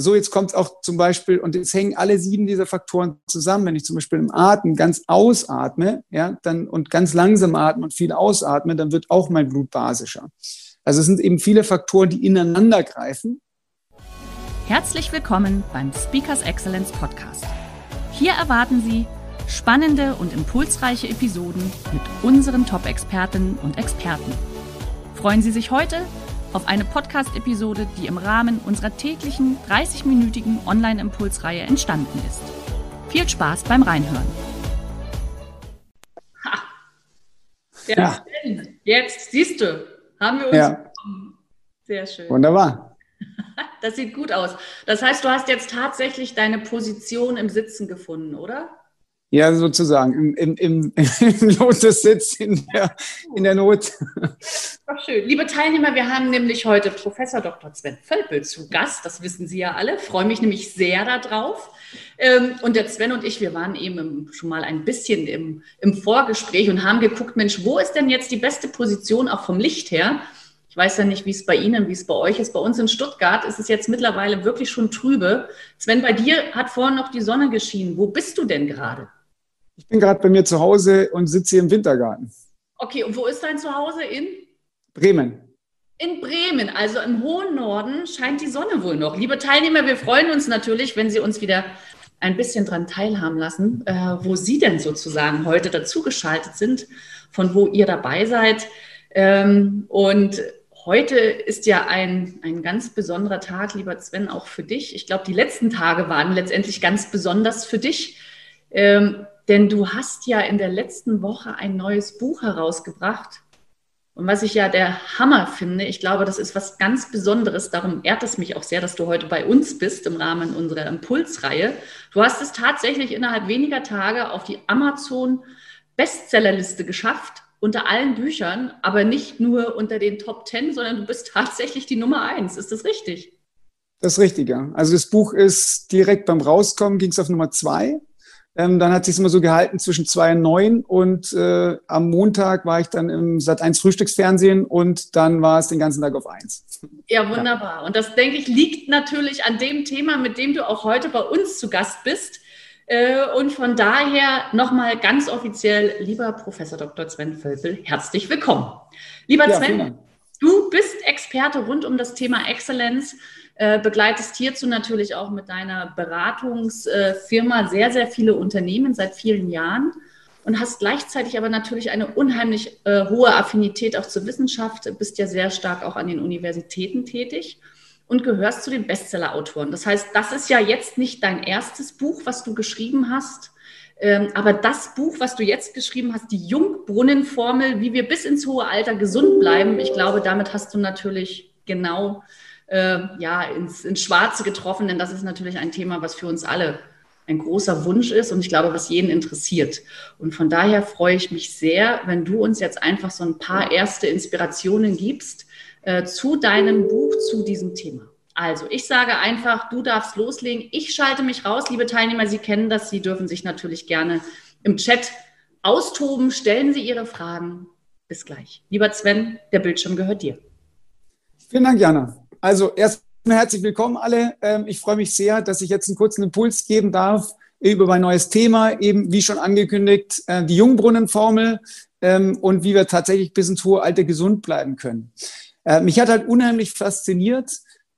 So, jetzt kommt auch zum Beispiel, und jetzt hängen alle sieben dieser Faktoren zusammen. Wenn ich zum Beispiel im Atmen ganz ausatme, ja, dann und ganz langsam atme und viel ausatme, dann wird auch mein Blut basischer. Also es sind eben viele Faktoren, die ineinander greifen. Herzlich willkommen beim Speakers Excellence Podcast. Hier erwarten Sie spannende und impulsreiche Episoden mit unseren Top-Expertinnen und Experten. Freuen Sie sich heute auf eine Podcast-Episode, die im Rahmen unserer täglichen 30-minütigen Online-Impulsreihe entstanden ist. Viel Spaß beim Reinhören. Ha. Ja. Jetzt siehst du, haben wir uns ja. Sehr schön. Wunderbar. Das sieht gut aus. Das heißt, du hast jetzt tatsächlich deine Position im Sitzen gefunden, oder? Ja, sozusagen, im, im, im, im Lotus-Sitz in der, in der Not. Doch schön. Liebe Teilnehmer, wir haben nämlich heute Professor Dr. Sven Völpel zu Gast. Das wissen Sie ja alle. Freue mich nämlich sehr darauf. Ähm, und der Sven und ich, wir waren eben schon mal ein bisschen im, im Vorgespräch und haben geguckt, Mensch, wo ist denn jetzt die beste Position auch vom Licht her? Ich weiß ja nicht, wie es bei Ihnen, wie es bei euch ist. Bei uns in Stuttgart ist es jetzt mittlerweile wirklich schon trübe. Sven, bei dir hat vorhin noch die Sonne geschienen. Wo bist du denn gerade? Ich bin gerade bei mir zu Hause und sitze hier im Wintergarten. Okay, und wo ist dein Zuhause? In? Bremen. In Bremen, also im hohen Norden, scheint die Sonne wohl noch. Liebe Teilnehmer, wir freuen uns natürlich, wenn Sie uns wieder ein bisschen daran teilhaben lassen, äh, wo Sie denn sozusagen heute dazugeschaltet sind, von wo ihr dabei seid. Ähm, und heute ist ja ein, ein ganz besonderer Tag, lieber Sven, auch für dich. Ich glaube, die letzten Tage waren letztendlich ganz besonders für dich. Ähm, denn du hast ja in der letzten Woche ein neues Buch herausgebracht. Und was ich ja der Hammer finde, ich glaube, das ist was ganz Besonderes. Darum ehrt es mich auch sehr, dass du heute bei uns bist im Rahmen unserer Impulsreihe. Du hast es tatsächlich innerhalb weniger Tage auf die Amazon Bestsellerliste geschafft unter allen Büchern, aber nicht nur unter den Top Ten, sondern du bist tatsächlich die Nummer eins. Ist das richtig? Das ist richtig, ja. Also das Buch ist direkt beim Rauskommen, ging es auf Nummer zwei. Ähm, dann hat sich immer so gehalten zwischen zwei und neun und äh, am Montag war ich dann im Sat 1 Frühstücksfernsehen und dann war es den ganzen Tag auf eins. Ja, wunderbar. Und das, denke ich, liegt natürlich an dem Thema, mit dem du auch heute bei uns zu Gast bist. Äh, und von daher nochmal ganz offiziell, lieber Professor Dr. Sven Völpel, herzlich willkommen. Lieber ja, Sven, du bist Experte rund um das Thema Exzellenz äh, begleitest hierzu natürlich auch mit deiner Beratungsfirma sehr, sehr viele Unternehmen seit vielen Jahren und hast gleichzeitig aber natürlich eine unheimlich äh, hohe Affinität auch zur Wissenschaft, bist ja sehr stark auch an den Universitäten tätig und gehörst zu den Bestseller-Autoren. Das heißt, das ist ja jetzt nicht dein erstes Buch, was du geschrieben hast, ähm, aber das Buch, was du jetzt geschrieben hast, die Jungbrunnenformel, wie wir bis ins hohe Alter gesund bleiben, ich glaube, damit hast du natürlich genau äh, ja, ins, ins Schwarze getroffen, denn das ist natürlich ein Thema, was für uns alle ein großer Wunsch ist und ich glaube, was jeden interessiert. Und von daher freue ich mich sehr, wenn du uns jetzt einfach so ein paar erste Inspirationen gibst äh, zu deinem Buch, zu diesem Thema. Also, ich sage einfach, du darfst loslegen. Ich schalte mich raus, liebe Teilnehmer. Sie kennen das. Sie dürfen sich natürlich gerne im Chat austoben. Stellen Sie Ihre Fragen. Bis gleich. Lieber Sven, der Bildschirm gehört dir. Vielen Dank, Jana. Also erstmal herzlich willkommen alle. Ähm, ich freue mich sehr, dass ich jetzt einen kurzen Impuls geben darf über mein neues Thema, eben wie schon angekündigt, äh, die Jungbrunnenformel ähm, und wie wir tatsächlich bis ins hohe Alter gesund bleiben können. Äh, mich hat halt unheimlich fasziniert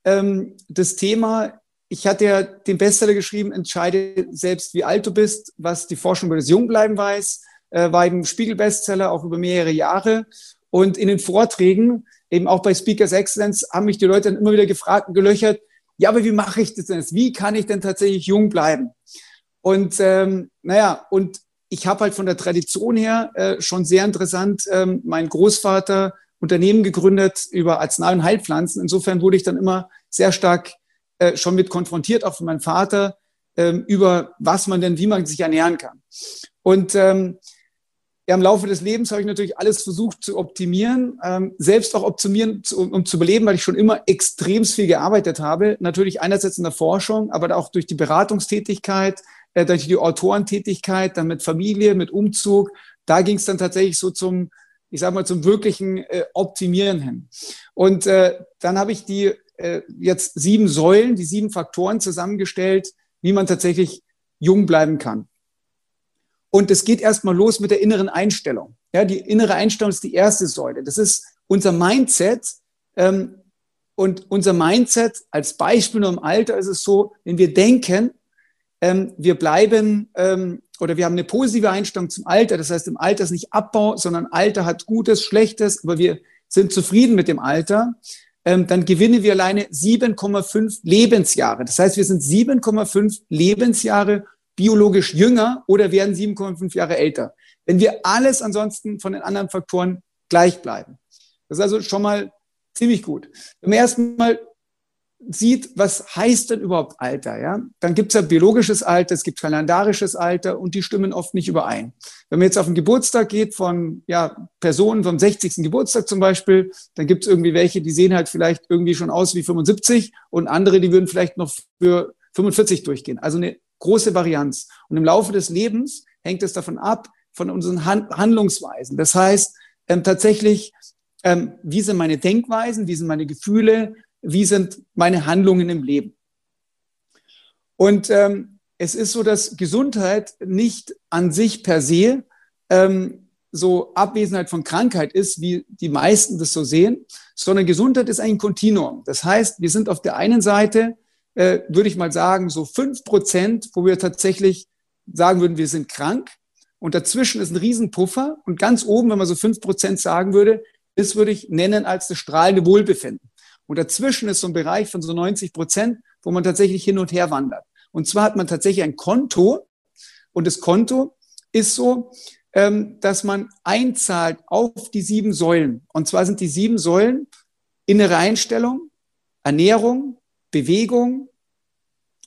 ähm, das Thema. Ich hatte ja den Bestseller geschrieben, entscheide selbst, wie alt du bist, was die Forschung über das Jungbleiben weiß, äh, war eben Spiegel-Bestseller auch über mehrere Jahre. Und in den Vorträgen eben auch bei Speakers Excellence haben mich die Leute dann immer wieder gefragt und gelöchert, ja, aber wie mache ich das denn jetzt? Wie kann ich denn tatsächlich jung bleiben? Und ähm, naja, und ich habe halt von der Tradition her äh, schon sehr interessant ähm, mein Großvater Unternehmen gegründet über Arznei- und Heilpflanzen. Insofern wurde ich dann immer sehr stark äh, schon mit konfrontiert, auch von meinem Vater, ähm, über was man denn, wie man sich ernähren kann. Und ähm, ja, im Laufe des Lebens habe ich natürlich alles versucht zu optimieren, ähm, selbst auch optimieren, zu, um, um, zu überleben, weil ich schon immer extrem viel gearbeitet habe. Natürlich einerseits in der Forschung, aber auch durch die Beratungstätigkeit, äh, durch die Autorentätigkeit, dann mit Familie, mit Umzug. Da ging es dann tatsächlich so zum, ich sage mal, zum wirklichen äh, Optimieren hin. Und äh, dann habe ich die äh, jetzt sieben Säulen, die sieben Faktoren zusammengestellt, wie man tatsächlich jung bleiben kann. Und es geht erstmal los mit der inneren Einstellung. Ja, die innere Einstellung ist die erste Säule. Das ist unser Mindset. Ähm, und unser Mindset als Beispiel nur im Alter ist es so, wenn wir denken, ähm, wir bleiben ähm, oder wir haben eine positive Einstellung zum Alter. Das heißt, im Alter ist nicht Abbau, sondern Alter hat Gutes, Schlechtes, aber wir sind zufrieden mit dem Alter. Ähm, dann gewinnen wir alleine 7,5 Lebensjahre. Das heißt, wir sind 7,5 Lebensjahre biologisch jünger oder werden 7,5 Jahre älter. Wenn wir alles ansonsten von den anderen Faktoren gleich bleiben. Das ist also schon mal ziemlich gut. Wenn man erstmal sieht, was heißt denn überhaupt Alter, ja, dann gibt es ja biologisches Alter, es gibt kalendarisches Alter und die stimmen oft nicht überein. Wenn man jetzt auf den Geburtstag geht von ja, Personen vom 60. Geburtstag zum Beispiel, dann gibt es irgendwie welche, die sehen halt vielleicht irgendwie schon aus wie 75 und andere, die würden vielleicht noch für 45 durchgehen. Also eine große Varianz. Und im Laufe des Lebens hängt es davon ab, von unseren Handlungsweisen. Das heißt, ähm, tatsächlich, ähm, wie sind meine Denkweisen, wie sind meine Gefühle, wie sind meine Handlungen im Leben. Und ähm, es ist so, dass Gesundheit nicht an sich per se ähm, so Abwesenheit von Krankheit ist, wie die meisten das so sehen, sondern Gesundheit ist ein Kontinuum. Das heißt, wir sind auf der einen Seite äh, würde ich mal sagen, so fünf Prozent, wo wir tatsächlich sagen würden, wir sind krank. Und dazwischen ist ein Riesenpuffer. Und ganz oben, wenn man so fünf Prozent sagen würde, das würde ich nennen als das strahlende Wohlbefinden. Und dazwischen ist so ein Bereich von so 90 Prozent, wo man tatsächlich hin und her wandert. Und zwar hat man tatsächlich ein Konto. Und das Konto ist so, ähm, dass man einzahlt auf die sieben Säulen. Und zwar sind die sieben Säulen innere Einstellung, Ernährung, Bewegung,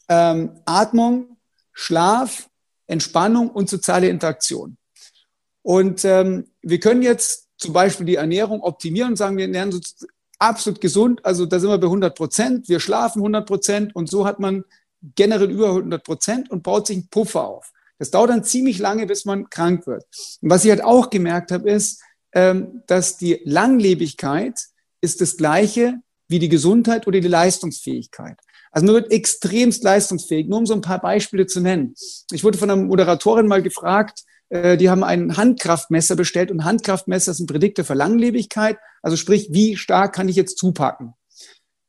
ähm, Atmung, Schlaf, Entspannung und soziale Interaktion. Und ähm, wir können jetzt zum Beispiel die Ernährung optimieren und sagen, wir ernähren uns absolut gesund. Also da sind wir bei 100 Prozent. Wir schlafen 100 Prozent und so hat man generell über 100 Prozent und baut sich einen Puffer auf. Das dauert dann ziemlich lange, bis man krank wird. Und was ich halt auch gemerkt habe, ist, ähm, dass die Langlebigkeit ist das gleiche wie die Gesundheit oder die Leistungsfähigkeit. Also man wird extremst leistungsfähig, nur um so ein paar Beispiele zu nennen. Ich wurde von einer Moderatorin mal gefragt, äh, die haben ein Handkraftmesser bestellt und Handkraftmesser sind Prädikte für Langlebigkeit, also sprich, wie stark kann ich jetzt zupacken.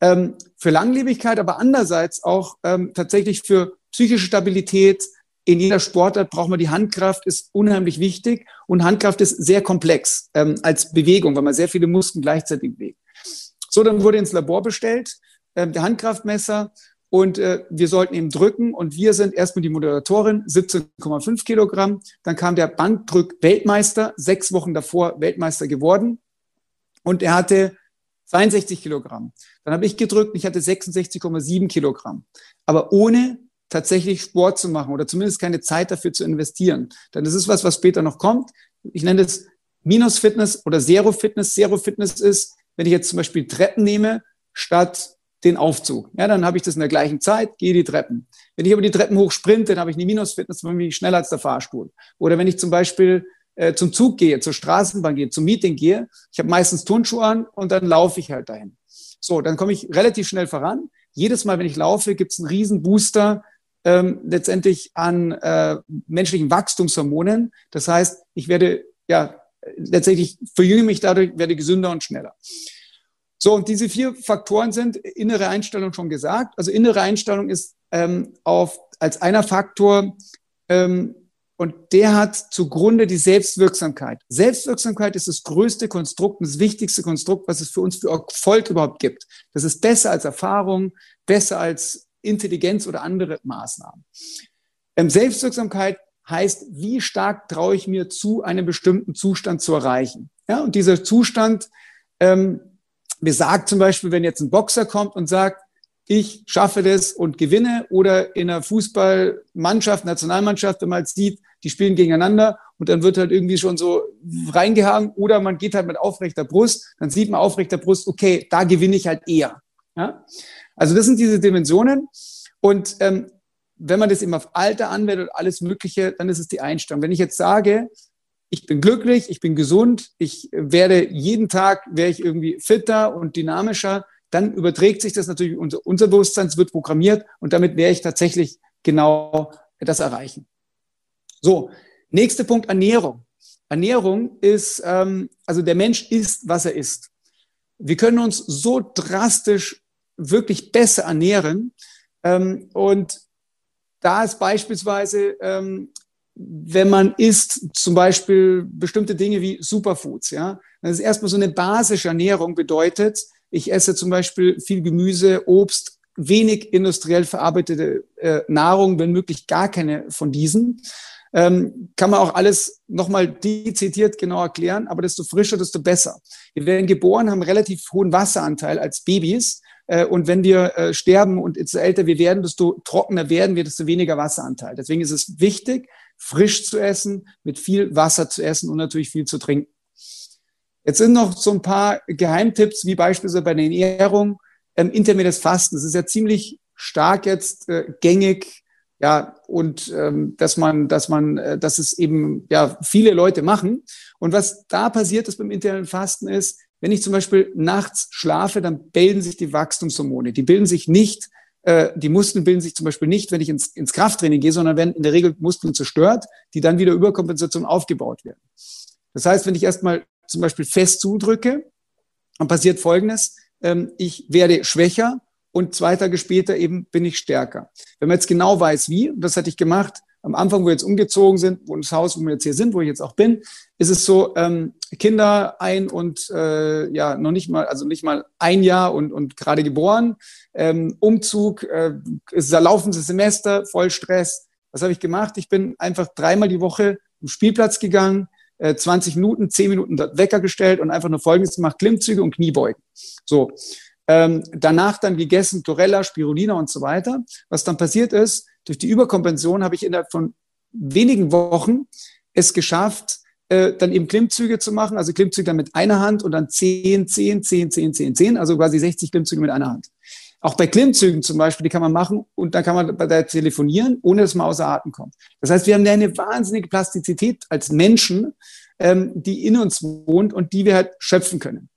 Ähm, für Langlebigkeit, aber andererseits auch ähm, tatsächlich für psychische Stabilität. In jeder Sportart braucht man die Handkraft, ist unheimlich wichtig und Handkraft ist sehr komplex ähm, als Bewegung, weil man sehr viele Muskeln gleichzeitig bewegt. So, dann wurde ins Labor bestellt äh, der Handkraftmesser und äh, wir sollten eben drücken und wir sind erstmal die Moderatorin, 17,5 Kilogramm. Dann kam der Bankdrück-Weltmeister, sechs Wochen davor Weltmeister geworden und er hatte 62 Kilogramm. Dann habe ich gedrückt und ich hatte 66,7 Kilogramm. Aber ohne tatsächlich Sport zu machen oder zumindest keine Zeit dafür zu investieren. Denn das ist was, was später noch kommt. Ich nenne das Minus-Fitness oder Zero-Fitness. Zero-Fitness ist, wenn ich jetzt zum Beispiel Treppen nehme, statt den Aufzug. Ja, dann habe ich das in der gleichen Zeit, gehe die Treppen. Wenn ich aber die Treppen hoch sprinte, dann habe ich eine Minusfitness, dann bin ich schneller als der Fahrstuhl. Oder wenn ich zum Beispiel äh, zum Zug gehe, zur Straßenbahn gehe, zum Meeting gehe, ich habe meistens Turnschuhe an und dann laufe ich halt dahin. So, dann komme ich relativ schnell voran. Jedes Mal, wenn ich laufe, gibt es einen riesen Booster ähm, letztendlich an äh, menschlichen Wachstumshormonen. Das heißt, ich werde ja letztendlich verjünge mich dadurch, werde gesünder und schneller. So, und diese vier Faktoren sind innere Einstellung schon gesagt. Also innere Einstellung ist ähm, auf, als einer Faktor ähm, und der hat zugrunde die Selbstwirksamkeit. Selbstwirksamkeit ist das größte Konstrukt und das wichtigste Konstrukt, was es für uns für Erfolg überhaupt gibt. Das ist besser als Erfahrung, besser als Intelligenz oder andere Maßnahmen. Ähm, Selbstwirksamkeit heißt, wie stark traue ich mir zu, einen bestimmten Zustand zu erreichen. Ja, und dieser Zustand ähm, besagt zum Beispiel, wenn jetzt ein Boxer kommt und sagt, ich schaffe das und gewinne oder in einer Fußballmannschaft, Nationalmannschaft, wenn man halt sieht, die spielen gegeneinander und dann wird halt irgendwie schon so reingehangen oder man geht halt mit aufrechter Brust, dann sieht man aufrechter Brust, okay, da gewinne ich halt eher. Ja? Also das sind diese Dimensionen und ähm, wenn man das eben auf Alter anwendet und alles Mögliche, dann ist es die Einstellung. Wenn ich jetzt sage, ich bin glücklich, ich bin gesund, ich werde jeden Tag, wäre ich irgendwie fitter und dynamischer, dann überträgt sich das natürlich, unser, unser Bewusstsein wird programmiert und damit werde ich tatsächlich genau das erreichen. So, nächster Punkt, Ernährung. Ernährung ist, ähm, also der Mensch isst, was er isst. Wir können uns so drastisch wirklich besser ernähren. Ähm, und da ist beispielsweise, ähm, wenn man isst, zum Beispiel bestimmte Dinge wie Superfoods, ja, das ist erstmal so eine basische Ernährung bedeutet, ich esse zum Beispiel viel Gemüse, Obst, wenig industriell verarbeitete äh, Nahrung, wenn möglich gar keine von diesen. Ähm, kann man auch alles nochmal dezidiert genau erklären, aber desto frischer, desto besser. Wir werden geboren, haben relativ hohen Wasseranteil als Babys. Äh, und wenn wir äh, sterben und desto älter wir werden, desto trockener werden wir, desto weniger Wasseranteil. Deswegen ist es wichtig, frisch zu essen, mit viel Wasser zu essen und natürlich viel zu trinken. Jetzt sind noch so ein paar Geheimtipps, wie beispielsweise bei der Ernährung, ähm, intermittierendes Fasten. Das ist ja ziemlich stark jetzt äh, gängig, ja, und ähm, dass man, dass man, äh, dass es eben ja viele Leute machen. Und was da passiert ist beim intermittierenden Fasten ist, wenn ich zum Beispiel nachts schlafe, dann bilden sich die Wachstumshormone. Die bilden sich nicht, äh, die Muskeln bilden sich zum Beispiel nicht, wenn ich ins, ins Krafttraining gehe, sondern werden in der Regel Muskeln zerstört, die dann wieder über Kompensation aufgebaut werden. Das heißt, wenn ich erstmal zum Beispiel fest zudrücke, dann passiert Folgendes. Ähm, ich werde schwächer und zwei Tage später eben bin ich stärker. Wenn man jetzt genau weiß, wie, das hatte ich gemacht, am Anfang, wo wir jetzt umgezogen sind, wo das Haus, wo wir jetzt hier sind, wo ich jetzt auch bin, ist es so, ähm, Kinder ein und äh, ja, noch nicht mal, also nicht mal ein Jahr und, und gerade geboren, ähm, Umzug, äh, ist ein laufendes Semester, voll Stress. Was habe ich gemacht? Ich bin einfach dreimal die Woche im Spielplatz gegangen, 20 äh, Minuten, 10 Minuten Wecker gestellt und einfach nur Folgendes gemacht, Klimmzüge und Kniebeugen. So. Ähm, danach dann gegessen, Chlorella, Spirulina und so weiter. Was dann passiert ist, durch die Überkompensation habe ich innerhalb von wenigen Wochen es geschafft, äh, dann eben Klimmzüge zu machen, also Klimmzüge dann mit einer Hand und dann 10, 10, 10, 10, 10, 10, also quasi 60 Klimmzüge mit einer Hand. Auch bei Klimmzügen zum Beispiel, die kann man machen und dann kann man bei der telefonieren, ohne dass man außer Atem kommt. Das heißt, wir haben eine wahnsinnige Plastizität als Menschen, ähm, die in uns wohnt und die wir halt schöpfen können.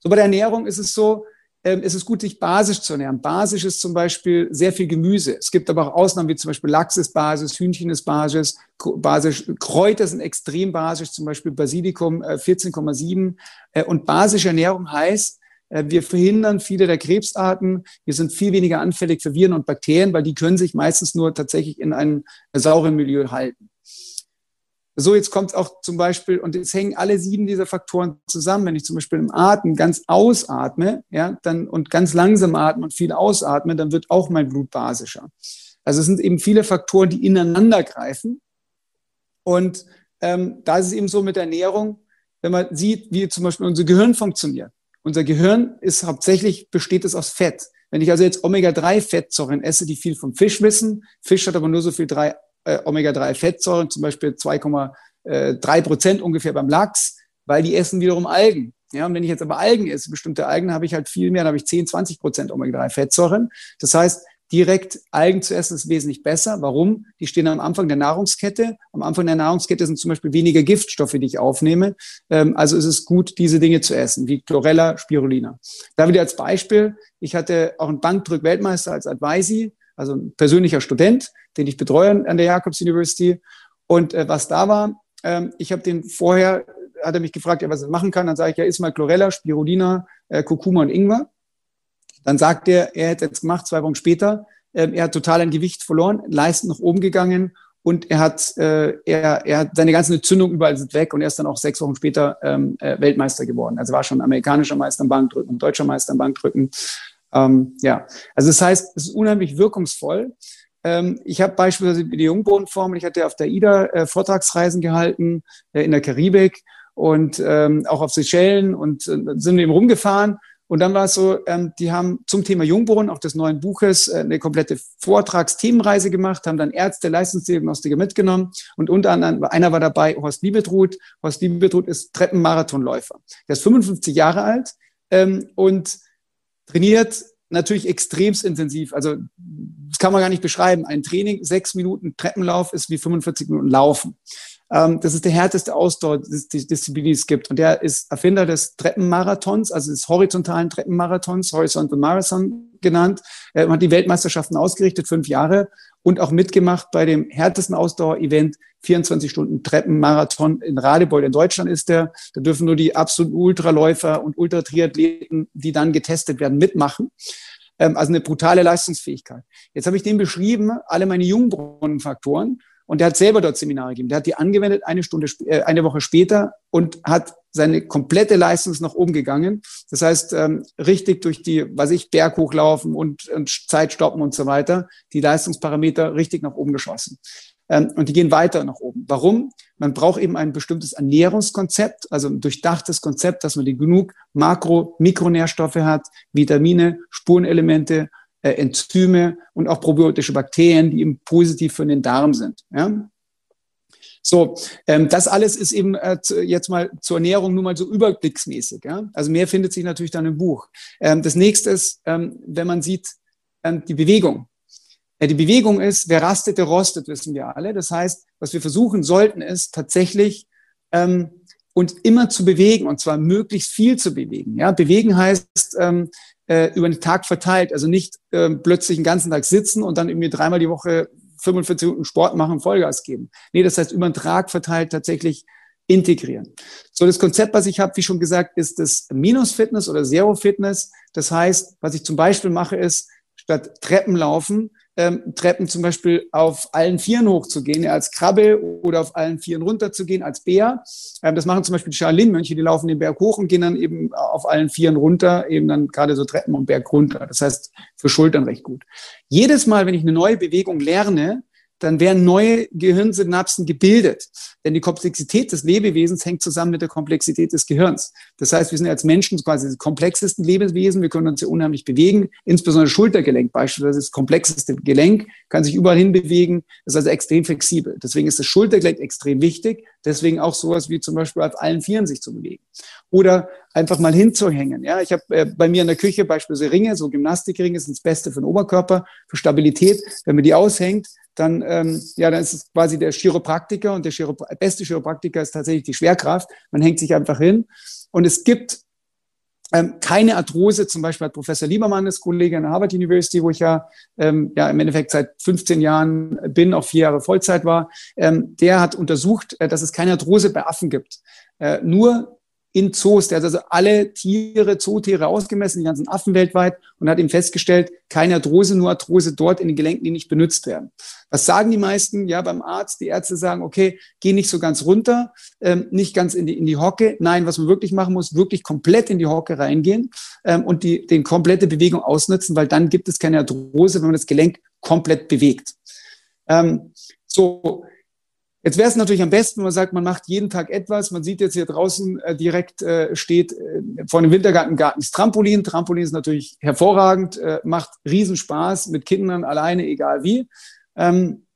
So bei der Ernährung ist es so, es ist gut, sich basisch zu ernähren. Basisch ist zum Beispiel sehr viel Gemüse. Es gibt aber auch Ausnahmen, wie zum Beispiel Lachs ist basisch, Hühnchen ist basisch, basisch Kräuter sind extrem basisch, zum Beispiel Basilikum äh, 14,7. Äh, und basische Ernährung heißt, äh, wir verhindern viele der Krebsarten. Wir sind viel weniger anfällig für Viren und Bakterien, weil die können sich meistens nur tatsächlich in einem sauren Milieu halten. So, jetzt kommt auch zum Beispiel, und jetzt hängen alle sieben dieser Faktoren zusammen. Wenn ich zum Beispiel im Atem ganz ausatme, ja, dann und ganz langsam atme und viel ausatme, dann wird auch mein Blut basischer. Also es sind eben viele Faktoren, die ineinander greifen. Und ähm, da ist es eben so mit Ernährung, wenn man sieht, wie zum Beispiel unser Gehirn funktioniert. Unser Gehirn ist hauptsächlich, besteht es aus Fett. Wenn ich also jetzt Omega-3-Fettsäuren esse, die viel vom Fisch wissen, Fisch hat aber nur so viel drei, äh, Omega-3-Fettsäuren, zum Beispiel 2,3 Prozent ungefähr beim Lachs, weil die essen wiederum Algen. Ja, und wenn ich jetzt aber Algen esse, bestimmte Algen, habe ich halt viel mehr, dann habe ich 10, 20 Prozent Omega-3-Fettsäuren. Das heißt, direkt Algen zu essen ist wesentlich besser. Warum? Die stehen am Anfang der Nahrungskette. Am Anfang der Nahrungskette sind zum Beispiel weniger Giftstoffe, die ich aufnehme. Ähm, also ist es gut, diese Dinge zu essen, wie Chlorella, Spirulina. Da wieder als Beispiel. Ich hatte auch einen Bankdrück-Weltmeister als Advisi, also ein persönlicher Student, den ich betreue an der Jacobs University. Und äh, was da war, ähm, ich habe den vorher, hat er mich gefragt, ja, was er machen kann. Dann sage ich, ja, isst mal Chlorella, Spirulina, äh, Kurkuma und Ingwer. Dann sagt er, er hätte es gemacht, zwei Wochen später. Ähm, er hat total ein Gewicht verloren, Leisten nach oben gegangen und er hat, äh, er, er hat seine ganzen Entzündungen überall sind weg und er ist dann auch sechs Wochen später ähm, äh, Weltmeister geworden. Also war schon amerikanischer Meister am Bankdrücken deutscher Meister am Bankdrücken. Ähm, ja, also das heißt, es ist unheimlich wirkungsvoll. Ähm, ich habe beispielsweise die Jungbohnenformel, ich hatte auf der IDA äh, Vortragsreisen gehalten äh, in der Karibik und ähm, auch auf Seychellen und äh, sind eben rumgefahren Und dann war es so, ähm, die haben zum Thema Jungbrunnen, auch des neuen Buches, äh, eine komplette Vortragsthemenreise gemacht, haben dann Ärzte, Leistungsdiagnostiker mitgenommen und unter anderem, einer war dabei, Horst Liebetruth. Horst Liebetruth ist Treppenmarathonläufer. Der ist 55 Jahre alt ähm, und trainiert natürlich extremst intensiv. Also das kann man gar nicht beschreiben. Ein Training, sechs Minuten Treppenlauf ist wie 45 Minuten Laufen. Ähm, das ist der härteste Ausdauer-Disziplin, die es gibt. Und der ist Erfinder des Treppenmarathons, also des horizontalen Treppenmarathons, Horizontal Marathon genannt. Er hat die Weltmeisterschaften ausgerichtet, fünf Jahre, und auch mitgemacht bei dem härtesten Ausdauer-Event, 24 Stunden Treppenmarathon in Radebeul in Deutschland ist der. Da dürfen nur die absoluten Ultraläufer und Ultratriathleten, die dann getestet werden, mitmachen. Ähm, also eine brutale Leistungsfähigkeit. Jetzt habe ich dem beschrieben, alle meine Jungbrunnenfaktoren. Und der hat selber dort Seminare gegeben. Der hat die angewendet eine Stunde, äh, eine Woche später und hat seine komplette Leistung nach oben gegangen. Das heißt, ähm, richtig durch die, was ich, Berg hochlaufen und, Zeit stoppen und so weiter, die Leistungsparameter richtig nach oben geschossen. Ähm, und die gehen weiter nach oben. Warum? Man braucht eben ein bestimmtes Ernährungskonzept, also ein durchdachtes Konzept, dass man die genug Makro-, Mikronährstoffe hat, Vitamine, Spurenelemente, äh, Enzyme und auch probiotische Bakterien, die eben positiv für den Darm sind. Ja? So, ähm, das alles ist eben äh, zu, jetzt mal zur Ernährung nur mal so überblicksmäßig. Ja? Also mehr findet sich natürlich dann im Buch. Ähm, das nächste ist, ähm, wenn man sieht, ähm, die Bewegung. Äh, die Bewegung ist, wer rastet, der rostet, wissen wir alle. Das heißt, was wir versuchen sollten, ist tatsächlich ähm, uns immer zu bewegen und zwar möglichst viel zu bewegen. Ja? Bewegen heißt, ähm, äh, über den Tag verteilt. Also nicht äh, plötzlich den ganzen Tag sitzen und dann irgendwie dreimal die Woche 45 Minuten Sport machen, Vollgas geben. Nee, das heißt über den Tag verteilt tatsächlich integrieren. So, das Konzept, was ich habe, wie schon gesagt, ist das Minus-Fitness oder Zero-Fitness. Das heißt, was ich zum Beispiel mache, ist, statt Treppen laufen, ähm, Treppen zum Beispiel auf allen Vieren hochzugehen, als Krabbe oder auf allen Vieren runterzugehen als Bär. Ähm, das machen zum Beispiel die Shaolin-Mönche, die laufen den Berg hoch und gehen dann eben auf allen Vieren runter, eben dann gerade so Treppen und Berg runter. Das heißt, für Schultern recht gut. Jedes Mal, wenn ich eine neue Bewegung lerne, dann werden neue Gehirnsynapsen gebildet. Denn die Komplexität des Lebewesens hängt zusammen mit der Komplexität des Gehirns. Das heißt, wir sind als Menschen quasi die komplexesten Lebewesen. Wir können uns ja unheimlich bewegen. Insbesondere Schultergelenk beispielsweise das komplexeste Gelenk, kann sich überall hin bewegen, ist also extrem flexibel. Deswegen ist das Schultergelenk extrem wichtig. Deswegen auch sowas wie zum Beispiel auf allen Vieren sich zu bewegen. Oder einfach mal hinzuhängen. Ja, ich habe äh, bei mir in der Küche beispielsweise Ringe, so Gymnastikringe sind das Beste für den Oberkörper, für Stabilität. Wenn man die aushängt, dann, ähm, ja, dann ist es quasi der Chiropraktiker und der Chiropra beste Chiropraktiker ist tatsächlich die Schwerkraft. Man hängt sich einfach hin. Und es gibt ähm, keine Arthrose, zum Beispiel hat Professor Liebermann, das Kollege an der Harvard University, wo ich ja, ähm, ja im Endeffekt seit 15 Jahren bin, auch vier Jahre Vollzeit war, ähm, der hat untersucht, äh, dass es keine Arthrose bei Affen gibt. Äh, nur in Zoos. Der hat also alle Tiere, Zootiere ausgemessen, die ganzen Affen weltweit und hat ihm festgestellt, keine Arthrose, nur Arthrose dort in den Gelenken, die nicht benutzt werden. Was sagen die meisten? Ja, beim Arzt, die Ärzte sagen, okay, geh nicht so ganz runter, ähm, nicht ganz in die, in die Hocke. Nein, was man wirklich machen muss, wirklich komplett in die Hocke reingehen ähm, und die den komplette Bewegung ausnutzen, weil dann gibt es keine Arthrose, wenn man das Gelenk komplett bewegt. Ähm, so, Jetzt wäre es natürlich am besten, wenn man sagt, man macht jeden Tag etwas. Man sieht jetzt hier draußen äh, direkt äh, steht äh, vor dem Wintergartengarten das Trampolin. Trampolin ist natürlich hervorragend, äh, macht Riesenspaß mit Kindern alleine, egal wie. Ähm,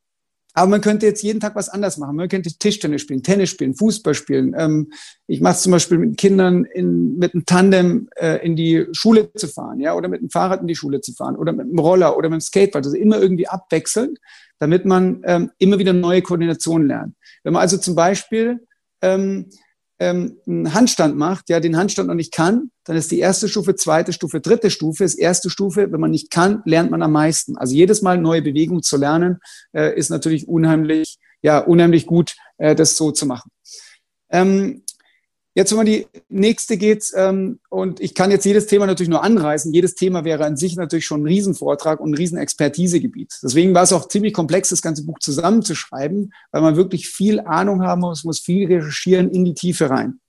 aber man könnte jetzt jeden Tag was anders machen. Man könnte Tischtennis spielen, Tennis spielen, Fußball spielen. Ähm, ich mache es zum Beispiel mit Kindern in, mit einem Tandem äh, in die Schule zu fahren, ja, oder mit dem Fahrrad in die Schule zu fahren, oder mit einem Roller oder mit dem Skateboard. Also immer irgendwie abwechselnd damit man ähm, immer wieder neue Koordinationen lernt. Wenn man also zum Beispiel ähm, ähm, einen Handstand macht, ja, den Handstand noch nicht kann, dann ist die erste Stufe, zweite Stufe, dritte Stufe. Das erste Stufe, wenn man nicht kann, lernt man am meisten. Also jedes Mal neue Bewegung zu lernen, äh, ist natürlich unheimlich, ja, unheimlich gut, äh, das so zu machen. Ähm, Jetzt, wenn man die nächste geht, ähm, und ich kann jetzt jedes Thema natürlich nur anreißen, jedes Thema wäre an sich natürlich schon ein Riesenvortrag und ein Riesenexpertisegebiet. Deswegen war es auch ziemlich komplex, das ganze Buch zusammenzuschreiben, weil man wirklich viel Ahnung haben muss, muss viel recherchieren in die Tiefe rein.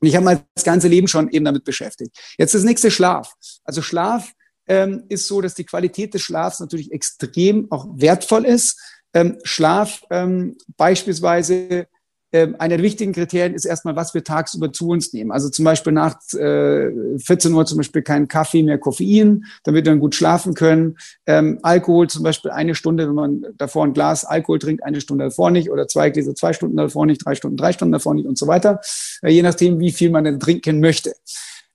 Und ich habe mein das ganze Leben schon eben damit beschäftigt. Jetzt das nächste Schlaf. Also Schlaf ähm, ist so, dass die Qualität des Schlafs natürlich extrem auch wertvoll ist. Ähm, Schlaf ähm, beispielsweise einer der wichtigen Kriterien ist erstmal, was wir tagsüber zu uns nehmen. Also zum Beispiel nach äh, 14 Uhr zum Beispiel kein Kaffee mehr Koffein, damit wir dann gut schlafen können. Ähm, Alkohol zum Beispiel eine Stunde, wenn man davor ein Glas Alkohol trinkt, eine Stunde davor nicht oder zwei Gläser zwei Stunden davor nicht, drei Stunden, drei Stunden davor nicht und so weiter. Äh, je nachdem, wie viel man denn trinken möchte.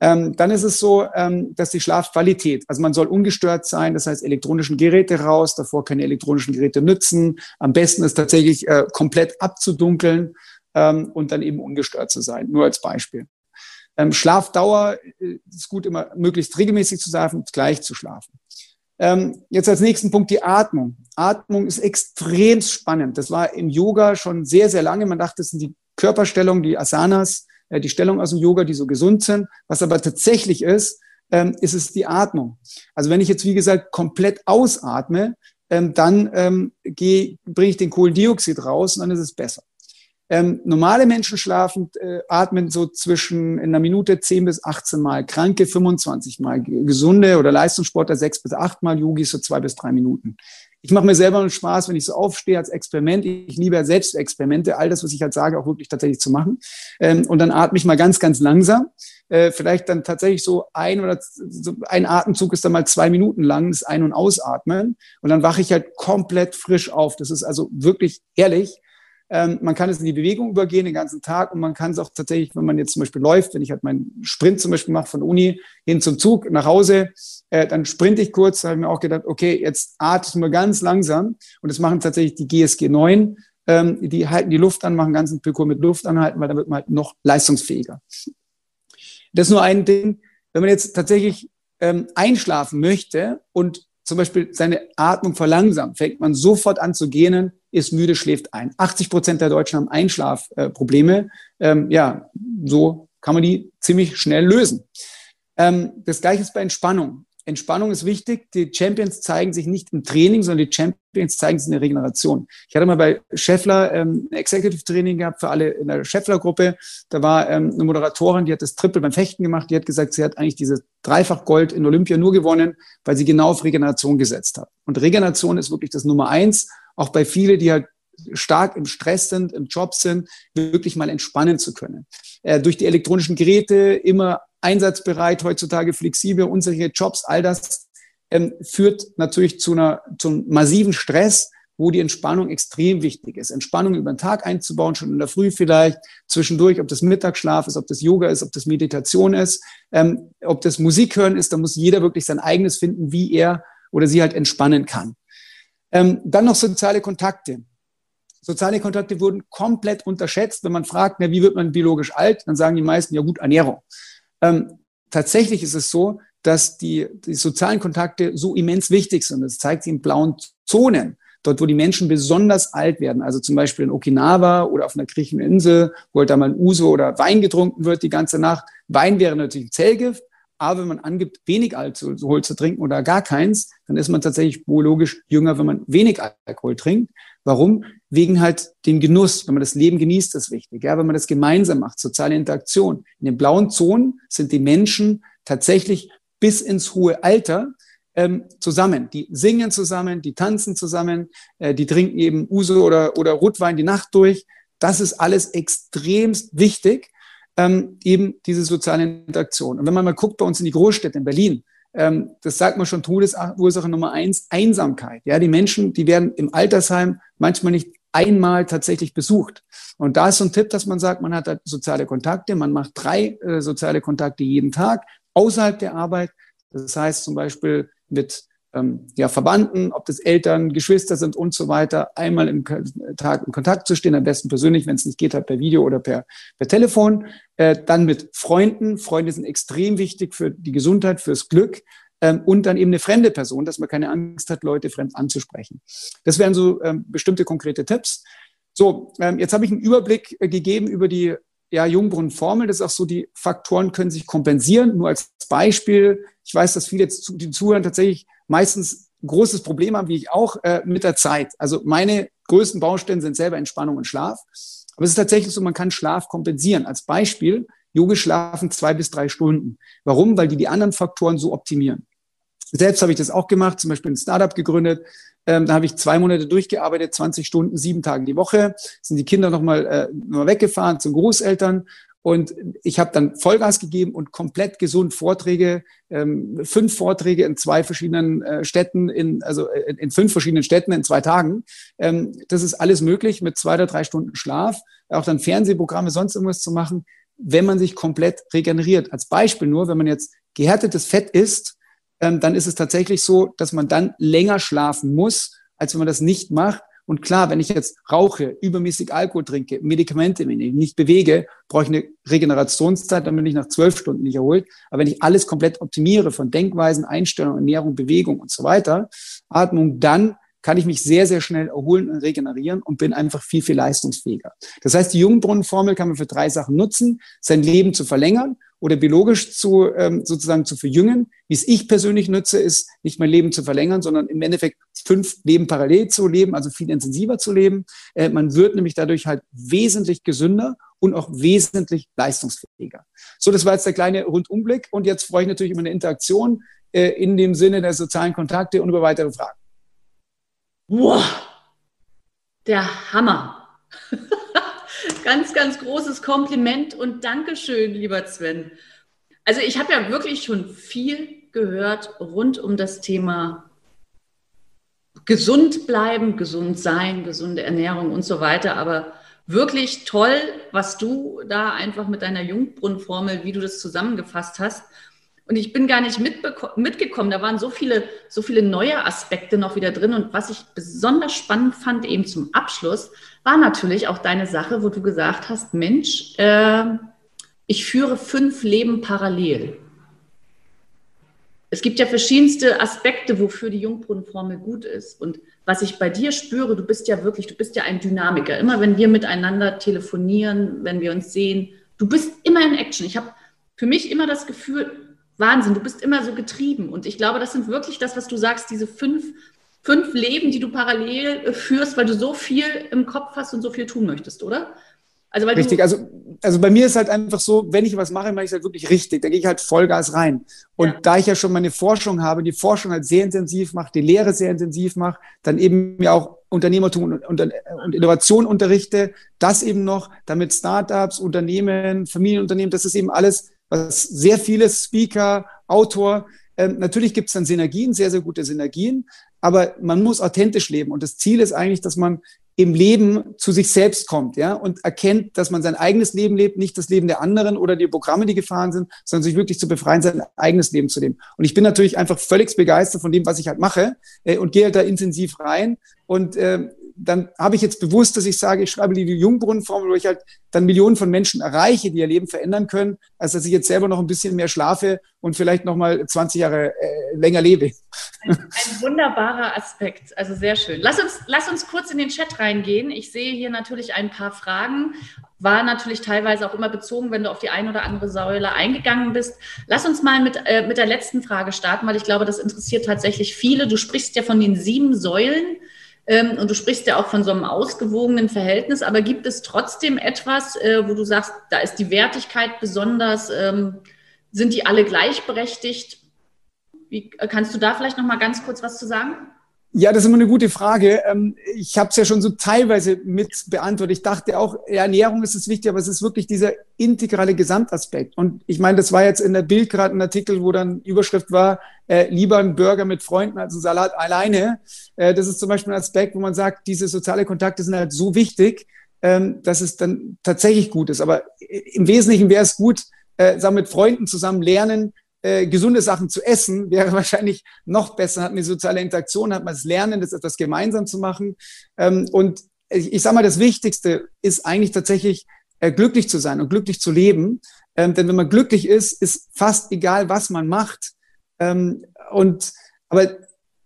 Ähm, dann ist es so, ähm, dass die Schlafqualität, also man soll ungestört sein, das heißt elektronischen Geräte raus, davor keine elektronischen Geräte nützen. Am besten ist tatsächlich äh, komplett abzudunkeln ähm, und dann eben ungestört zu sein, nur als Beispiel. Ähm, Schlafdauer äh, ist gut, immer möglichst regelmäßig zu schlafen, gleich zu schlafen. Ähm, jetzt als nächsten Punkt die Atmung. Atmung ist extrem spannend. Das war im Yoga schon sehr, sehr lange. Man dachte, das sind die Körperstellungen, die Asanas, äh, die Stellung aus dem Yoga, die so gesund sind. Was aber tatsächlich ist, ähm, ist es die Atmung. Also wenn ich jetzt, wie gesagt, komplett ausatme, ähm, dann ähm, bringe ich den Kohlendioxid raus und dann ist es besser. Ähm, normale Menschen schlafen, äh, atmen so zwischen in einer Minute 10 bis 18 Mal, Kranke 25 Mal, gesunde oder Leistungssportler 6 bis 8 Mal, Yogis so 2 bis 3 Minuten. Ich mache mir selber einen Spaß, wenn ich so aufstehe als Experiment. Ich liebe ja selbst Experimente, all das, was ich halt sage, auch wirklich tatsächlich zu machen. Ähm, und dann atme ich mal ganz, ganz langsam. Äh, vielleicht dann tatsächlich so ein oder so ein Atemzug ist dann mal zwei Minuten lang, das Ein- und Ausatmen. Und dann wache ich halt komplett frisch auf. Das ist also wirklich ehrlich ähm, man kann es in die Bewegung übergehen den ganzen Tag und man kann es auch tatsächlich, wenn man jetzt zum Beispiel läuft, wenn ich halt meinen Sprint zum Beispiel mache von Uni hin zum Zug nach Hause, äh, dann sprinte ich kurz, da habe ich mir auch gedacht, okay, jetzt atmen wir ganz langsam und das machen tatsächlich die GSG 9. Ähm, die halten die Luft an, machen ganzen Parcours mit Luft anhalten, weil dann wird man halt noch leistungsfähiger. Das ist nur ein Ding, wenn man jetzt tatsächlich ähm, einschlafen möchte und zum Beispiel seine Atmung verlangsamt, fängt man sofort an zu gähnen, ist müde, schläft ein. 80 Prozent der Deutschen haben Einschlafprobleme. Ähm, ja, so kann man die ziemlich schnell lösen. Ähm, das gleiche ist bei Entspannung. Entspannung ist wichtig. Die Champions zeigen sich nicht im Training, sondern die Champions zeigen sich in der Regeneration. Ich hatte mal bei Scheffler ähm, ein Executive Training gehabt für alle in der Scheffler-Gruppe. Da war ähm, eine Moderatorin, die hat das Triple beim Fechten gemacht. Die hat gesagt, sie hat eigentlich dieses Dreifach Gold in Olympia nur gewonnen, weil sie genau auf Regeneration gesetzt hat. Und Regeneration ist wirklich das Nummer eins auch bei vielen, die halt stark im Stress sind, im Job sind, wirklich mal entspannen zu können. Äh, durch die elektronischen Geräte immer einsatzbereit, heutzutage flexibel, unsichere Jobs, all das ähm, führt natürlich zu, einer, zu einem massiven Stress, wo die Entspannung extrem wichtig ist. Entspannung über den Tag einzubauen, schon in der Früh vielleicht, zwischendurch, ob das Mittagsschlaf ist, ob das Yoga ist, ob das Meditation ist, ähm, ob das Musik hören ist, da muss jeder wirklich sein eigenes finden, wie er oder sie halt entspannen kann. Ähm, dann noch soziale Kontakte. Soziale Kontakte wurden komplett unterschätzt. Wenn man fragt, na, wie wird man biologisch alt, dann sagen die meisten, ja gut, Ernährung. Ähm, tatsächlich ist es so, dass die, die sozialen Kontakte so immens wichtig sind. Das zeigt sich in blauen Zonen. Dort, wo die Menschen besonders alt werden, also zum Beispiel in Okinawa oder auf einer griechischen Insel, wo halt da mal ein Uso oder Wein getrunken wird die ganze Nacht. Wein wäre natürlich ein Zellgift, aber wenn man angibt, wenig Alkohol zu trinken oder gar keins, dann ist man tatsächlich biologisch jünger, wenn man wenig Alkohol trinkt. Warum? Wegen halt dem Genuss. Wenn man das Leben genießt, ist wichtig. Ja, wenn man das gemeinsam macht, soziale Interaktion. In den blauen Zonen sind die Menschen tatsächlich bis ins hohe Alter ähm, zusammen. Die singen zusammen, die tanzen zusammen, äh, die trinken eben Uso oder, oder Rotwein die Nacht durch. Das ist alles extremst wichtig ähm, eben diese soziale Interaktion. Und wenn man mal guckt bei uns in die Großstädte in Berlin, ähm, das sagt man schon Todesursache Nummer eins, Einsamkeit. Ja, die Menschen, die werden im Altersheim manchmal nicht einmal tatsächlich besucht. Und da ist so ein Tipp, dass man sagt, man hat soziale Kontakte, man macht drei äh, soziale Kontakte jeden Tag außerhalb der Arbeit. Das heißt zum Beispiel mit ähm, ja, Verwandten, ob das Eltern, Geschwister sind und so weiter, einmal im Tag in Kontakt zu stehen, am besten persönlich, wenn es nicht geht, halt per Video oder per, per Telefon. Äh, dann mit Freunden. Freunde sind extrem wichtig für die Gesundheit, fürs Glück. Ähm, und dann eben eine fremde Person, dass man keine Angst hat, Leute fremd anzusprechen. Das wären so ähm, bestimmte konkrete Tipps. So, ähm, jetzt habe ich einen Überblick äh, gegeben über die ja, Jungbrunnen-Formel. Das ist auch so, die Faktoren können sich kompensieren. Nur als Beispiel, ich weiß, dass viele jetzt die zuhören tatsächlich meistens großes Problem haben, wie ich auch, äh, mit der Zeit. Also meine größten Baustellen sind selber Entspannung und Schlaf. Aber es ist tatsächlich so, man kann Schlaf kompensieren. Als Beispiel, Yoga schlafen zwei bis drei Stunden. Warum? Weil die die anderen Faktoren so optimieren. Selbst habe ich das auch gemacht, zum Beispiel ein Startup gegründet. Ähm, da habe ich zwei Monate durchgearbeitet, 20 Stunden, sieben Tage die Woche. Sind die Kinder nochmal äh, noch weggefahren zu Großeltern. Und ich habe dann Vollgas gegeben und komplett gesund Vorträge, ähm, fünf Vorträge in zwei verschiedenen äh, Städten, in, also in, äh, in, fünf verschiedenen Städten in zwei Tagen. Ähm, das ist alles möglich mit zwei oder drei Stunden Schlaf, auch dann Fernsehprogramme, sonst irgendwas zu machen, wenn man sich komplett regeneriert. Als Beispiel nur, wenn man jetzt gehärtetes Fett isst, ähm, dann ist es tatsächlich so, dass man dann länger schlafen muss, als wenn man das nicht macht. Und klar, wenn ich jetzt rauche, übermäßig Alkohol trinke, Medikamente nehme, nicht bewege, brauche ich eine Regenerationszeit, dann bin ich nach zwölf Stunden nicht erholt. Aber wenn ich alles komplett optimiere von Denkweisen, Einstellung, Ernährung, Bewegung und so weiter, Atmung, dann kann ich mich sehr, sehr schnell erholen und regenerieren und bin einfach viel, viel leistungsfähiger. Das heißt, die Jungbrunnenformel kann man für drei Sachen nutzen, sein Leben zu verlängern oder biologisch zu, ähm, sozusagen zu verjüngen. Wie es ich persönlich nutze, ist nicht mein Leben zu verlängern, sondern im Endeffekt fünf Leben parallel zu leben, also viel intensiver zu leben. Äh, man wird nämlich dadurch halt wesentlich gesünder und auch wesentlich leistungsfähiger. So, das war jetzt der kleine Rundumblick und jetzt freue ich natürlich über eine Interaktion äh, in dem Sinne der sozialen Kontakte und über weitere Fragen. Wow, der Hammer. ganz, ganz großes Kompliment und Dankeschön, lieber Sven. Also ich habe ja wirklich schon viel gehört rund um das Thema gesund bleiben, gesund sein, gesunde Ernährung und so weiter. Aber wirklich toll, was du da einfach mit deiner Jungbrunnenformel, wie du das zusammengefasst hast. Und ich bin gar nicht mitgekommen. Da waren so viele, so viele neue Aspekte noch wieder drin. Und was ich besonders spannend fand, eben zum Abschluss, war natürlich auch deine Sache, wo du gesagt hast, Mensch, äh, ich führe fünf Leben parallel. Es gibt ja verschiedenste Aspekte, wofür die Jungbrunnenformel gut ist. Und was ich bei dir spüre, du bist ja wirklich, du bist ja ein Dynamiker. Immer wenn wir miteinander telefonieren, wenn wir uns sehen, du bist immer in Action. Ich habe für mich immer das Gefühl, Wahnsinn, du bist immer so getrieben. Und ich glaube, das sind wirklich das, was du sagst, diese fünf, fünf Leben, die du parallel äh, führst, weil du so viel im Kopf hast und so viel tun möchtest, oder? Also, richtig, also, also bei mir ist halt einfach so, wenn ich was mache, mache ich es halt wirklich richtig. Da gehe ich halt Vollgas rein. Und ja. da ich ja schon meine Forschung habe, die Forschung halt sehr intensiv macht, die Lehre sehr intensiv macht, dann eben ja auch Unternehmertum und, und, und Innovation unterrichte, das eben noch, damit Startups, Unternehmen, Familienunternehmen, das ist eben alles was sehr viele Speaker, Autor, ähm, natürlich gibt es dann Synergien, sehr, sehr gute Synergien, aber man muss authentisch leben. Und das Ziel ist eigentlich, dass man im Leben zu sich selbst kommt, ja, und erkennt, dass man sein eigenes Leben lebt, nicht das Leben der anderen oder die Programme, die gefahren sind, sondern sich wirklich zu befreien, sein eigenes Leben zu leben. Und ich bin natürlich einfach völlig begeistert von dem, was ich halt mache äh, und gehe halt da intensiv rein und äh, dann habe ich jetzt bewusst, dass ich sage, ich schreibe die Jungbrunnenformel, wo ich halt dann Millionen von Menschen erreiche, die ihr Leben verändern können, als dass ich jetzt selber noch ein bisschen mehr schlafe und vielleicht noch mal 20 Jahre äh, länger lebe. Ein, ein, wunderbarer Aspekt, also sehr schön. Lass uns, lass uns kurz in den Chat reingehen. Ich sehe hier natürlich ein paar Fragen. War natürlich teilweise auch immer bezogen, wenn du auf die eine oder andere Säule eingegangen bist. Lass uns mal mit, äh, mit der letzten Frage starten, weil ich glaube, das interessiert tatsächlich viele. Du sprichst ja von den sieben Säulen und du sprichst ja auch von so einem ausgewogenen Verhältnis, aber gibt es trotzdem etwas, äh, wo du sagst, da ist die Wertigkeit besonders, ähm, sind die alle gleichberechtigt? Wie, äh, kannst du da vielleicht noch mal ganz kurz was zu sagen? Ja, das ist immer eine gute Frage. Ähm, ich habe es ja schon so teilweise mit beantwortet. Ich dachte auch, Ernährung ist es wichtig, aber es ist wirklich dieser integrale Gesamtaspekt. Und ich meine, das war jetzt in der Bild gerade ein Artikel, wo dann Überschrift war, äh, lieber ein Burger mit Freunden als ein Salat alleine. Äh, das ist zum Beispiel ein Aspekt, wo man sagt, diese soziale Kontakte sind halt so wichtig, ähm, dass es dann tatsächlich gut ist. Aber im Wesentlichen wäre es gut, äh, sagen mit Freunden zusammen lernen, äh, gesunde Sachen zu essen, wäre wahrscheinlich noch besser. Hat man die soziale Interaktion, hat man das Lernen, das etwas gemeinsam zu machen. Ähm, und ich, ich sage mal, das Wichtigste ist eigentlich tatsächlich, äh, glücklich zu sein und glücklich zu leben. Ähm, denn wenn man glücklich ist, ist fast egal, was man macht. Ähm, und aber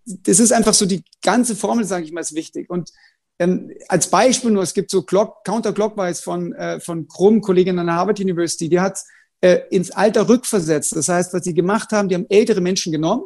das ist einfach so die ganze Formel, sage ich mal, ist wichtig. Und ähm, als Beispiel nur, es gibt so Clock, Counterclockwise von, äh, von Krumm, Kollegin an der Harvard University, die hat äh, ins Alter rückversetzt. Das heißt, was sie gemacht haben, die haben ältere Menschen genommen,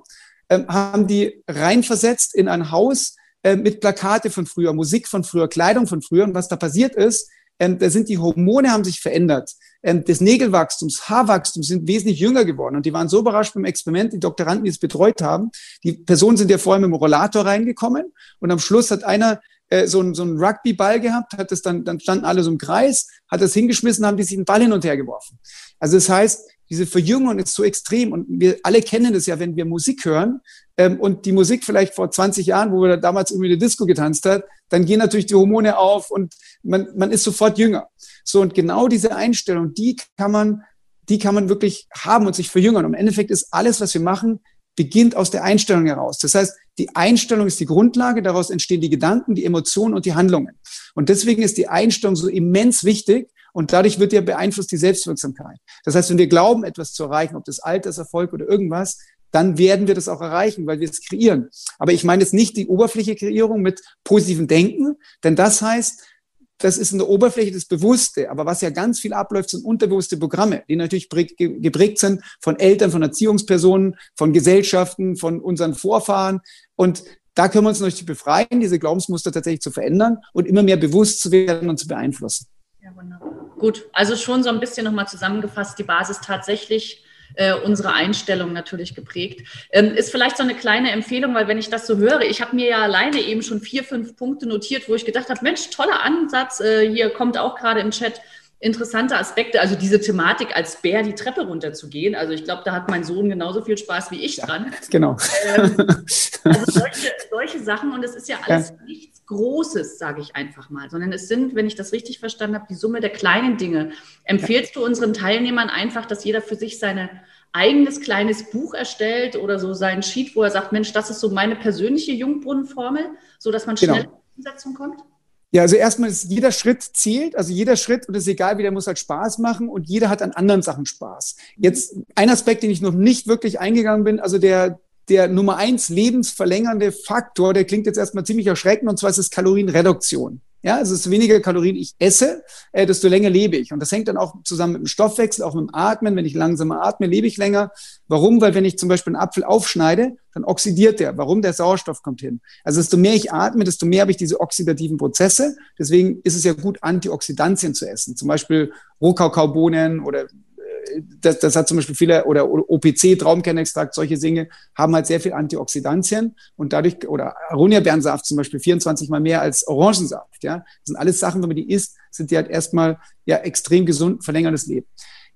äh, haben die reinversetzt in ein Haus äh, mit Plakate von früher, Musik von früher, Kleidung von früher. Und was da passiert ist, ähm, da sind die Hormone haben sich verändert. Ähm, des Nägelwachstums, Haarwachstums sind wesentlich jünger geworden. Und die waren so überrascht beim Experiment, die Doktoranden, die es betreut haben. Die Personen sind ja vorher mit dem Rollator reingekommen und am Schluss hat einer äh, so, ein, so einen Rugbyball gehabt, hat es dann, dann standen alle so im Kreis, hat das hingeschmissen, haben die sich einen Ball hin und her geworfen. Also das heißt, diese Verjüngung ist so extrem und wir alle kennen das ja, wenn wir Musik hören ähm, und die Musik vielleicht vor 20 Jahren, wo wir damals irgendwie eine Disco getanzt hat, dann gehen natürlich die Hormone auf und man, man ist sofort jünger. So und genau diese Einstellung, die kann man, die kann man wirklich haben und sich verjüngern. Und Im Endeffekt ist alles, was wir machen, beginnt aus der Einstellung heraus. Das heißt, die Einstellung ist die Grundlage, daraus entstehen die Gedanken, die Emotionen und die Handlungen. Und deswegen ist die Einstellung so immens wichtig, und dadurch wird ja beeinflusst die Selbstwirksamkeit. Das heißt, wenn wir glauben, etwas zu erreichen, ob das Alterserfolg oder irgendwas, dann werden wir das auch erreichen, weil wir es kreieren. Aber ich meine jetzt nicht die Oberfläche Kreierung mit positivem Denken, denn das heißt, das ist in der Oberfläche das Bewusste. Aber was ja ganz viel abläuft, sind unterbewusste Programme, die natürlich geprägt sind von Eltern, von Erziehungspersonen, von Gesellschaften, von unseren Vorfahren. Und da können wir uns natürlich befreien, diese Glaubensmuster tatsächlich zu verändern und immer mehr bewusst zu werden und zu beeinflussen. Ja, wunderbar. Gut, also schon so ein bisschen nochmal zusammengefasst, die Basis tatsächlich äh, unsere Einstellung natürlich geprägt. Ähm, ist vielleicht so eine kleine Empfehlung, weil wenn ich das so höre, ich habe mir ja alleine eben schon vier, fünf Punkte notiert, wo ich gedacht habe, Mensch, toller Ansatz, äh, hier kommt auch gerade im Chat interessante Aspekte, also diese Thematik als Bär die Treppe runterzugehen. Also ich glaube, da hat mein Sohn genauso viel Spaß wie ich dran. genau. Ähm, also solche, solche, Sachen und es ist ja alles ja. nichts Großes, sage ich einfach mal, sondern es sind, wenn ich das richtig verstanden habe, die Summe der kleinen Dinge. Empfehlst du unseren Teilnehmern einfach, dass jeder für sich seine eigenes kleines Buch erstellt oder so sein Sheet, wo er sagt, Mensch, das ist so meine persönliche Jungbrunnenformel, so dass man schnell genau. in Umsetzung kommt? Ja, also erstmal ist jeder Schritt zählt, also jeder Schritt und es ist egal, wie der muss halt Spaß machen und jeder hat an anderen Sachen Spaß. Jetzt ein Aspekt, den ich noch nicht wirklich eingegangen bin, also der der Nummer eins lebensverlängernde Faktor, der klingt jetzt erstmal ziemlich erschreckend, und zwar ist es Kalorienreduktion. Ja, also es ist weniger Kalorien ich esse, äh, desto länger lebe ich. Und das hängt dann auch zusammen mit dem Stoffwechsel, auch mit dem Atmen. Wenn ich langsamer atme, lebe ich länger. Warum? Weil wenn ich zum Beispiel einen Apfel aufschneide, dann oxidiert der. Warum? Der Sauerstoff kommt hin. Also desto mehr ich atme, desto mehr habe ich diese oxidativen Prozesse. Deswegen ist es ja gut, Antioxidantien zu essen. Zum Beispiel Rohkakaobohnen oder das, das hat zum Beispiel viele, oder, OPC, Traumkernextrakt, solche Dinge, haben halt sehr viel Antioxidantien und dadurch, oder Aronia-Beerensaft zum Beispiel 24 mal mehr als Orangensaft, ja. Das sind alles Sachen, wenn man die isst, sind die halt erstmal, ja, extrem gesund, verlängern das Leben.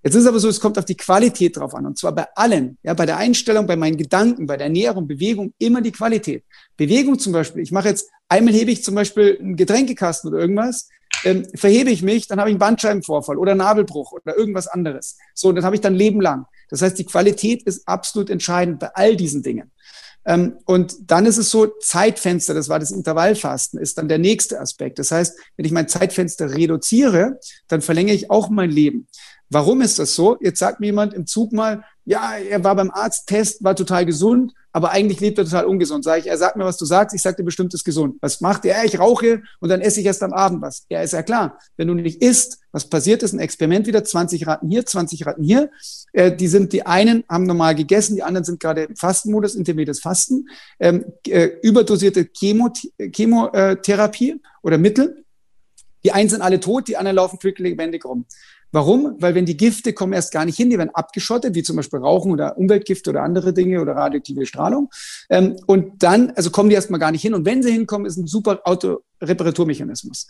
Jetzt ist aber so, es kommt auf die Qualität drauf an. Und zwar bei allen, ja, bei der Einstellung, bei meinen Gedanken, bei der Ernährung, Bewegung, immer die Qualität. Bewegung zum Beispiel, ich mache jetzt, einmal hebe ich zum Beispiel einen Getränkekasten oder irgendwas, ähm, verhebe ich mich, dann habe ich einen Bandscheibenvorfall oder Nabelbruch oder irgendwas anderes. So, und das habe ich dann Leben lang. Das heißt, die Qualität ist absolut entscheidend bei all diesen Dingen. Ähm, und dann ist es so, Zeitfenster, das war das Intervallfasten, ist dann der nächste Aspekt. Das heißt, wenn ich mein Zeitfenster reduziere, dann verlängere ich auch mein Leben. Warum ist das so? Jetzt sagt mir jemand im Zug mal, ja, er war beim Arzttest, war total gesund, aber eigentlich lebt er total ungesund. Sag ich, er sagt mir, was du sagst, ich sage dir bestimmt ist gesund. Was macht er? Ich rauche und dann esse ich erst am Abend was. Ja, ist ja klar. Wenn du nicht isst, was passiert ist, ein Experiment wieder, 20 Ratten hier, 20 Ratten hier. Äh, die sind, die einen haben normal gegessen, die anderen sind gerade im Fastenmodus, intermediates Fasten, ähm, äh, überdosierte Chemo, Chemotherapie oder Mittel. Die einen sind alle tot, die anderen laufen lebendig rum. Warum? Weil wenn die Gifte kommen erst gar nicht hin, die werden abgeschottet, wie zum Beispiel Rauchen oder Umweltgifte oder andere Dinge oder radioaktive Strahlung. Ähm, und dann, also kommen die erstmal gar nicht hin. Und wenn sie hinkommen, ist ein super Autoreparaturmechanismus.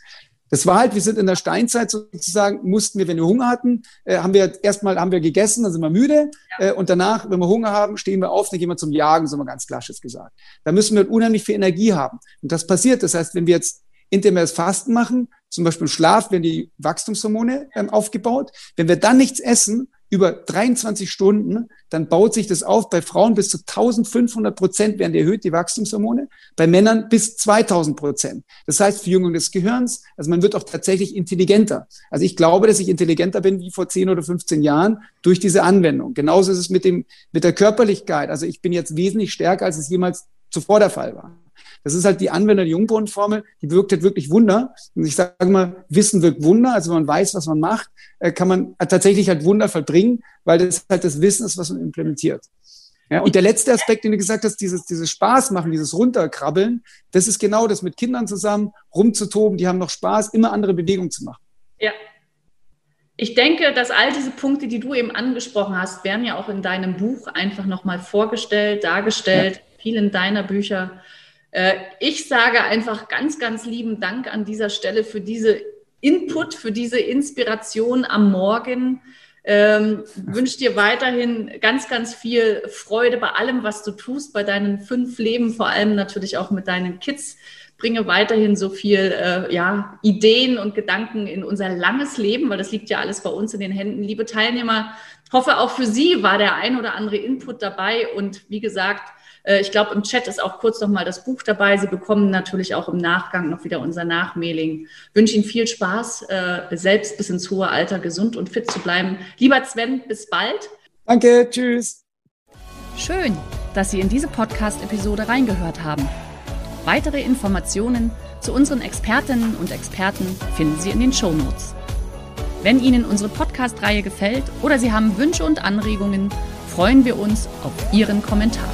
Das war halt, wir sind in der Steinzeit sozusagen, mussten wir, wenn wir Hunger hatten, äh, haben wir erstmal haben wir gegessen, dann sind wir müde ja. äh, und danach, wenn wir Hunger haben, stehen wir auf, dann gehen wir zum Jagen, so mal ganz klassisch gesagt. Da müssen wir unheimlich viel Energie haben. Und das passiert. Das heißt, wenn wir jetzt intermittent Fasten machen, zum Beispiel im Schlaf werden die Wachstumshormone ähm, aufgebaut. Wenn wir dann nichts essen, über 23 Stunden, dann baut sich das auf. Bei Frauen bis zu 1500 Prozent werden die erhöht, die Wachstumshormone. Bei Männern bis 2000 Prozent. Das heißt, Verjüngung des Gehirns. Also man wird auch tatsächlich intelligenter. Also ich glaube, dass ich intelligenter bin wie vor 10 oder 15 Jahren durch diese Anwendung. Genauso ist es mit dem, mit der Körperlichkeit. Also ich bin jetzt wesentlich stärker, als es jemals zuvor der Fall war. Das ist halt die Anwender der Jungbrunnenformel, die wirkt halt wirklich Wunder. Und ich sage mal, Wissen wirkt Wunder. Also wenn man weiß, was man macht, äh, kann man tatsächlich halt Wunder vollbringen, weil das halt das Wissen ist, was man implementiert. Ja, und der letzte Aspekt, den du gesagt hast, dieses, dieses Spaß machen, dieses Runterkrabbeln, das ist genau das mit Kindern zusammen rumzutoben, die haben noch Spaß, immer andere Bewegungen zu machen. Ja. Ich denke, dass all diese Punkte, die du eben angesprochen hast, werden ja auch in deinem Buch einfach nochmal vorgestellt, dargestellt, ja. Vielen deiner Bücher. Äh, ich sage einfach ganz, ganz lieben Dank an dieser Stelle für diese Input, für diese Inspiration am Morgen. Ähm, wünsche dir weiterhin ganz, ganz viel Freude bei allem, was du tust, bei deinen fünf Leben, vor allem natürlich auch mit deinen Kids. Bringe weiterhin so viel äh, ja, Ideen und Gedanken in unser langes Leben, weil das liegt ja alles bei uns in den Händen. Liebe Teilnehmer, hoffe auch für Sie war der ein oder andere Input dabei. Und wie gesagt, ich glaube, im Chat ist auch kurz nochmal das Buch dabei. Sie bekommen natürlich auch im Nachgang noch wieder unser Nachmailing. Ich wünsche Ihnen viel Spaß, äh, selbst bis ins hohe Alter gesund und fit zu bleiben. Lieber Sven, bis bald. Danke, tschüss. Schön, dass Sie in diese Podcast-Episode reingehört haben. Weitere Informationen zu unseren Expertinnen und Experten finden Sie in den Show Notes. Wenn Ihnen unsere Podcast-Reihe gefällt oder Sie haben Wünsche und Anregungen, freuen wir uns auf Ihren Kommentar.